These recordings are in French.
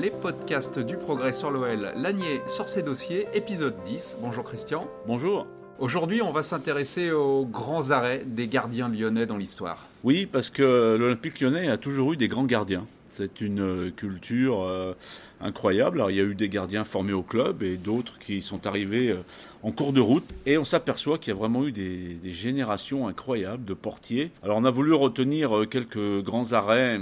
les podcasts du progrès sur l'OL, Lanier sur ses dossiers, épisode 10. Bonjour Christian. Bonjour. Aujourd'hui, on va s'intéresser aux grands arrêts des gardiens lyonnais dans l'histoire. Oui, parce que l'Olympique lyonnais a toujours eu des grands gardiens. C'est une euh, culture euh, incroyable. Alors, il y a eu des gardiens formés au club et d'autres qui sont arrivés euh, en cours de route. Et on s'aperçoit qu'il y a vraiment eu des, générations incroyables de portiers. Alors, on a voulu retenir quelques grands arrêts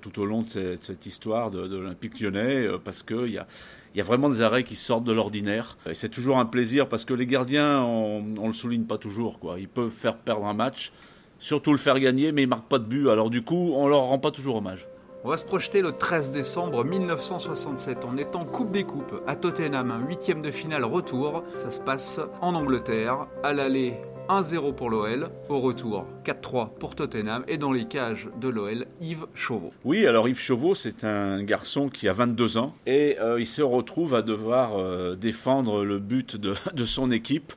tout au long de cette, histoire de, l'Olympique lyonnais parce qu'il y a vraiment des arrêts qui sortent de l'ordinaire. Et c'est toujours un plaisir parce que les gardiens, on, on le souligne pas toujours. Ils peuvent faire perdre un match, surtout le faire gagner, mais ils marquent pas de but. Alors du coup, on leur rend pas toujours hommage. On va se projeter le 13 décembre 1967. On est en Coupe des Coupes à Tottenham, un huitième de finale retour. Ça se passe en Angleterre, à l'aller 1-0 pour l'OL, au retour 4-3 pour Tottenham et dans les cages de l'OL, Yves Chauveau. Oui, alors Yves Chauveau, c'est un garçon qui a 22 ans et euh, il se retrouve à devoir euh, défendre le but de, de son équipe.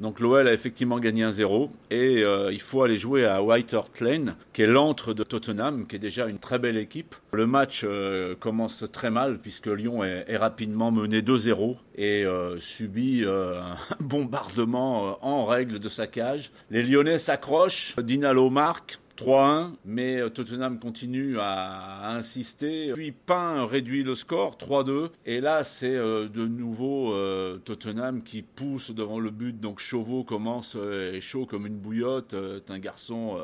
Donc l'OL a effectivement gagné 1-0 et euh, il faut aller jouer à White Hart Lane, qui est l'antre de Tottenham, qui est déjà une très belle équipe. Le match euh, commence très mal puisque Lyon est, rapidement mené 2-0 et euh, subit un bombardement en règle de sa cage. Les Lyonnais s'accrochent, Dinalo marque. 3-1, mais Tottenham continue à, insister. Puis Pain réduit le score, 3-2. Et là, c'est euh, de nouveau euh, Tottenham qui pousse devant le but. Donc Chauveau commence, euh, est chaud comme une bouillotte. C'est un garçon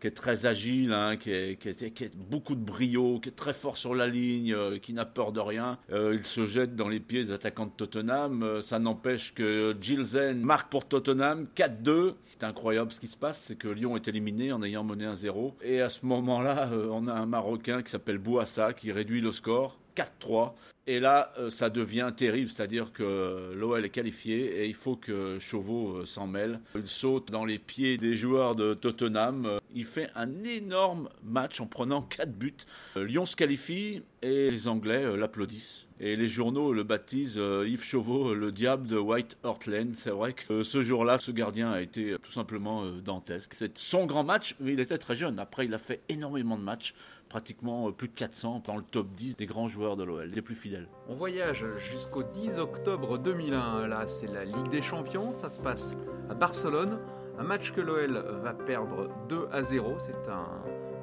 qui est très agile, hein, qui, est, beaucoup de brio, qui est très fort sur la ligne, euh, qui n'a peur de rien. Euh, il se jette dans les pieds des attaquants de Tottenham. Euh, ça n'empêche que Gilzen marque pour Tottenham 4-2. C'est incroyable ce qui se passe, c'est que Lyon est éliminé en ayant mené 1-0. Et à ce moment-là, on a un Marocain qui s'appelle Bouassa qui réduit le score 4-3. Et là, ça devient terrible, c'est-à-dire que l'OL est qualifié et il faut que Chauveau s'en mêle. Il saute dans les pieds des joueurs de Tottenham. Il fait un énorme match en prenant 4 buts. Lyon se qualifie et les Anglais l'applaudissent. Et les journaux le baptisent Yves Chauveau, le diable de White Hart Lane. C'est vrai que ce jour-là, ce gardien a été tout simplement dantesque. C'est son grand match, mais il était très jeune. Après, il a fait énormément de matchs pratiquement plus de 400 dans le top 10 des grands joueurs de l'OL, des plus fidèles. On voyage jusqu'au 10 octobre 2001. Là, c'est la Ligue des Champions. Ça se passe à Barcelone. Un match que l'OL va perdre 2 à 0. C'est un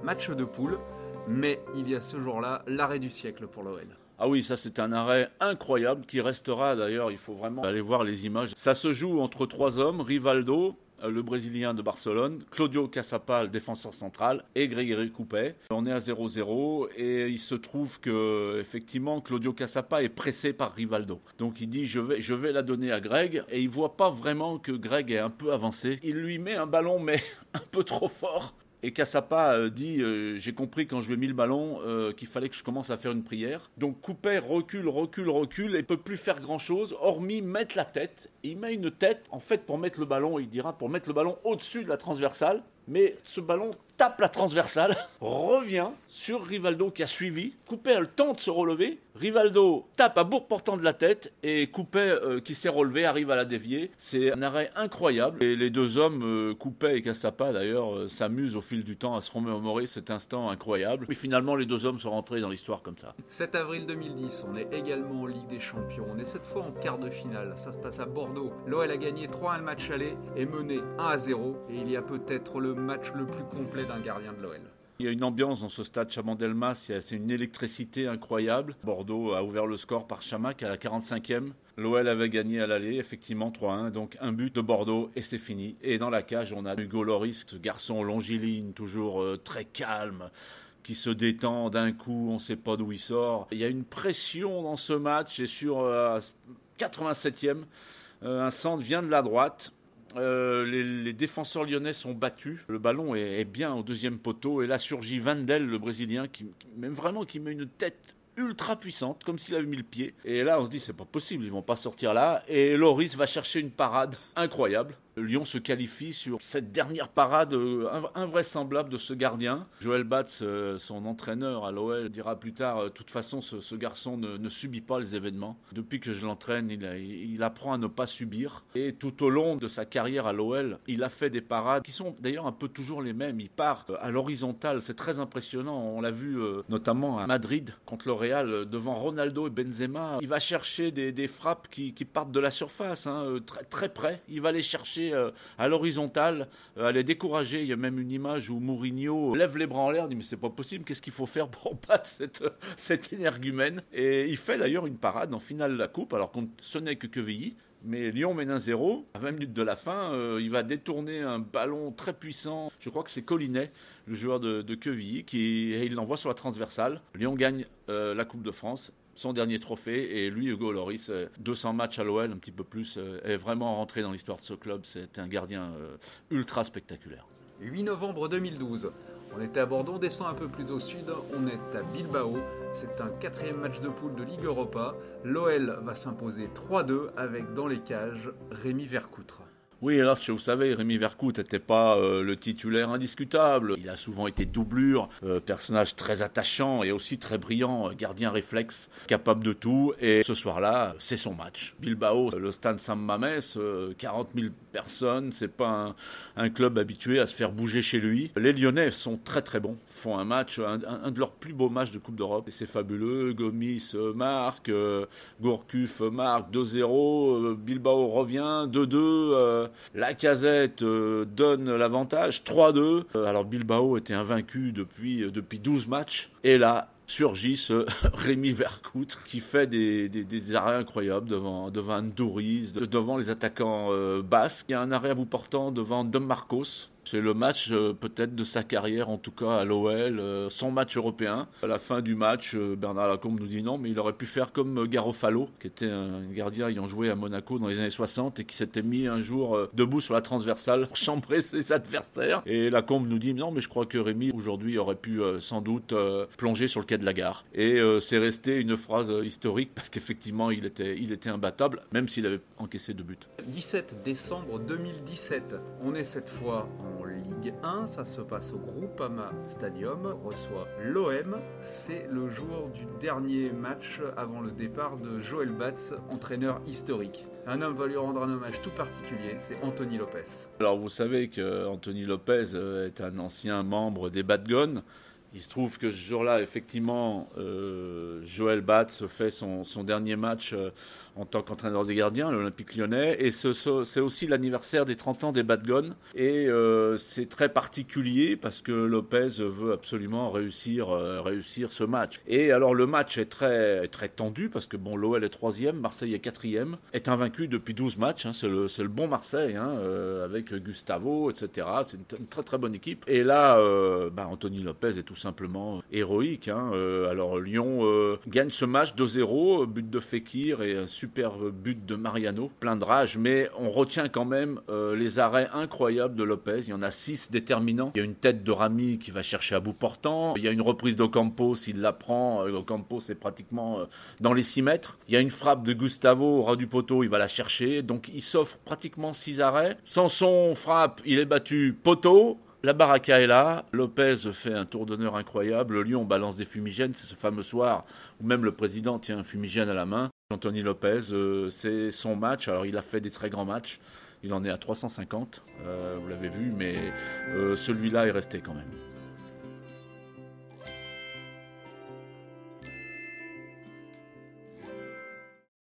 match de poule. Mais il y a ce jour-là l'arrêt du siècle pour l'OL. Ah oui, ça c'est un arrêt incroyable qui restera d'ailleurs, il faut vraiment aller voir les images. Ça se joue entre trois hommes, Rivaldo, le Brésilien de Barcelone, Claudio Cassapa, le défenseur central, et Grégory Coupet. On est à 0-0 et il se trouve que effectivement Claudio Cassapa est pressé par Rivaldo. Donc il dit je vais, je vais la donner à Greg et il voit pas vraiment que Greg est un peu avancé. Il lui met un ballon mais un peu trop fort. Et Cassapa euh, dit euh, J'ai compris quand je lui ai mis le ballon euh, qu'il fallait que je commence à faire une prière. Donc Coupet recule, recule, recule et peut plus faire grand chose hormis mettre la tête. Il met une tête, en fait, pour mettre le ballon, il dira pour mettre le ballon au-dessus de la transversale. Mais ce ballon tape la transversale, revient sur Rivaldo qui a suivi. Coupet temps de se relever. Rivaldo tape à bout portant de la tête et Coupet euh, qui s'est relevé arrive à la dévier. C'est un arrêt incroyable. Et les deux hommes, euh, Coupet et Cassapa d'ailleurs, euh, s'amusent au fil du temps à se remémorer cet instant incroyable. Mais finalement, les deux hommes sont rentrés dans l'histoire comme ça. 7 avril 2010, on est également en Ligue des Champions. On est cette fois en quart de finale. Ça se passe à Bordeaux. L'OL a gagné 3-1 le match aller et mené 1 0. Et il y a peut-être le match le plus complet d'un gardien de l'OL. Il y a une ambiance dans ce stade Chamandelmas, c'est une électricité incroyable. Bordeaux a ouvert le score par Chamac à la 45e. L'OL avait gagné à l'aller, effectivement 3-1, donc un but de Bordeaux et c'est fini. Et dans la cage, on a Hugo Loris, ce garçon longiligne, toujours euh, très calme, qui se détend d'un coup, on ne sait pas d'où il sort. Il y a une pression dans ce match et sur euh, 87e, euh, un centre vient de la droite. Euh, les, défenseurs lyonnais sont battus. Le ballon est, bien au deuxième poteau. Et là surgit Vandel, le Brésilien, qui, même vraiment qui met une tête ultra puissante, comme s'il avait mis le pied. Et là, on se dit, c'est pas possible, ils vont pas sortir là. Et Loris va chercher une parade incroyable. Lyon se qualifie sur cette dernière parade euh, invraisemblable de ce gardien. Joël Batz, euh, son entraîneur à l'OL, dira plus tard, de toute façon, ce, garçon ne, subit pas les événements. Depuis que je l'entraîne, il, apprend à ne pas subir. Et tout au long de sa carrière à l'OL, il a fait des parades qui sont d'ailleurs un peu toujours les mêmes. Il part euh, à l'horizontale, c'est très impressionnant. On l'a vu notamment à Madrid contre le Real, devant Ronaldo et Benzema. Il va chercher des, frappes qui, partent de la surface, hein, très, très près. Il va les chercher euh, à l'horizontale, euh, à les décourager. Il y a même une image où Mourinho lève les bras en l'air, dit mais c'est pas possible, qu'est-ce qu'il faut faire pour battre cette, cette énergumène? Et il fait d'ailleurs une parade en finale de la coupe, alors qu'on ce n'est que Quevilly. Mais Lyon mène un 0. À 20 minutes de la fin, euh, il va détourner un ballon très puissant. Je crois que c'est Collinet, le joueur de, de Quevilly, qui il l'envoie sur la transversale. Lyon gagne la Coupe de France son dernier trophée. Et lui, Hugo Loris, 200 euh, matchs à l'OL, un petit peu plus, euh, est vraiment rentré dans l'histoire de ce club. C'est un gardien euh, ultra spectaculaire. 8 novembre 2012. On était à Bordeaux, on descend un peu plus au sud, on est à Bilbao. C'est un quatrième match de poule de Ligue Europa. L'OL va s'imposer 3-2 avec dans les cages Rémi Vercoutre. Oui, hélas, vous savez, Rémi Vercoute n'était pas euh, le titulaire indiscutable. Il a souvent été doublure, euh, personnage très attachant et aussi très brillant, euh, gardien réflexe, capable de tout. Et ce soir-là, c'est son match. Bilbao, le stade San Mames, 40 000 personnes, c'est pas un, club habitué à se faire bouger chez lui. Les Lyonnais sont très très bons, font un match, un, de leurs plus beaux matchs de Coupe d'Europe. C'est fabuleux. Gomis marque, Gourcuff marque 2-0, Bilbao revient 2-2. La casette euh, donne l'avantage 3-2. Euh, alors Bilbao était invaincu depuis, euh, depuis 12 matchs. Et là, surgit ce Rémi Vercoute qui fait des, arrêts incroyables devant, devant devant les attaquants basques. Il y a un arrêt à bout portant devant Dom Marcos c'est le match euh, peut-être de sa carrière, en tout cas à l'OL, euh, son match européen. À la fin du match, euh, Bernard Lacombe nous dit non, mais il aurait pu faire comme Garofalo, qui était un gardien ayant joué à Monaco dans les années 60 et qui s'était mis un jour debout sur la transversale pour chambrer ses adversaires. Et Lacombe nous dit non, mais je crois que Rémi aujourd'hui aurait pu sans doute plonger sur le quai de la gare. Et c'est resté une phrase historique parce qu'effectivement il était, il était imbattable, même s'il avait encaissé deux buts. 17 décembre 2017, on est cette fois en Ligue 1. Ça se passe au Groupama Stadium. reçoit l'OM. C'est le jour du dernier match avant le départ de Joël Batz, entraîneur historique. Un homme va lui rendre un hommage tout particulier, c'est Anthony Lopez. Alors vous savez que Anthony Lopez euh, est un ancien membre des Badgones. Il se trouve que ce jour-là, effectivement, euh, Joël Batz fait son, dernier match euh, en tant qu'entraîneur des gardiens, l'Olympique lyonnais. Et c'est aussi l'anniversaire des 30 ans des Badgones. Et euh, c'est très particulier parce que Lopez veut absolument réussir, euh, réussir ce match. Et alors le match est très, très tendu parce que bon, l'OL est troisième, Marseille est quatrième, est invaincu depuis 12 matchs. Hein, c'est, le, le, bon Marseille hein, avec Gustavo, etc. C'est une, très très bonne équipe. Et là, bah, Anthony Lopez est tout simplement héroïque. Hein. alors Lyon gagne ce match 2-0, but de Fekir et un super super but de Mariano, plein de rage, mais on retient quand même euh, les arrêts incroyables de Lopez. Il y en a six déterminants. Il y a une tête de Rami qui va chercher à bout portant. Il y a une reprise d'Ocampos, il la prend. Euh, Ocampos est pratiquement euh, dans les 6 mètres. Il y a une frappe de Gustavo au du poteau, il va la chercher. Donc il s'offre pratiquement six arrêts. Sanson frappe, il est battu poteau. La baraka est là, Lopez fait un tour d'honneur incroyable, le Lyon balance des fumigènes, c'est ce fameux soir où même le président tient un fumigène à la main. Anthony Lopez, euh, c'est son match. Alors, il a fait des très grands matchs. Il en est à 350, euh, vous l'avez vu, mais euh, celui-là est resté quand même.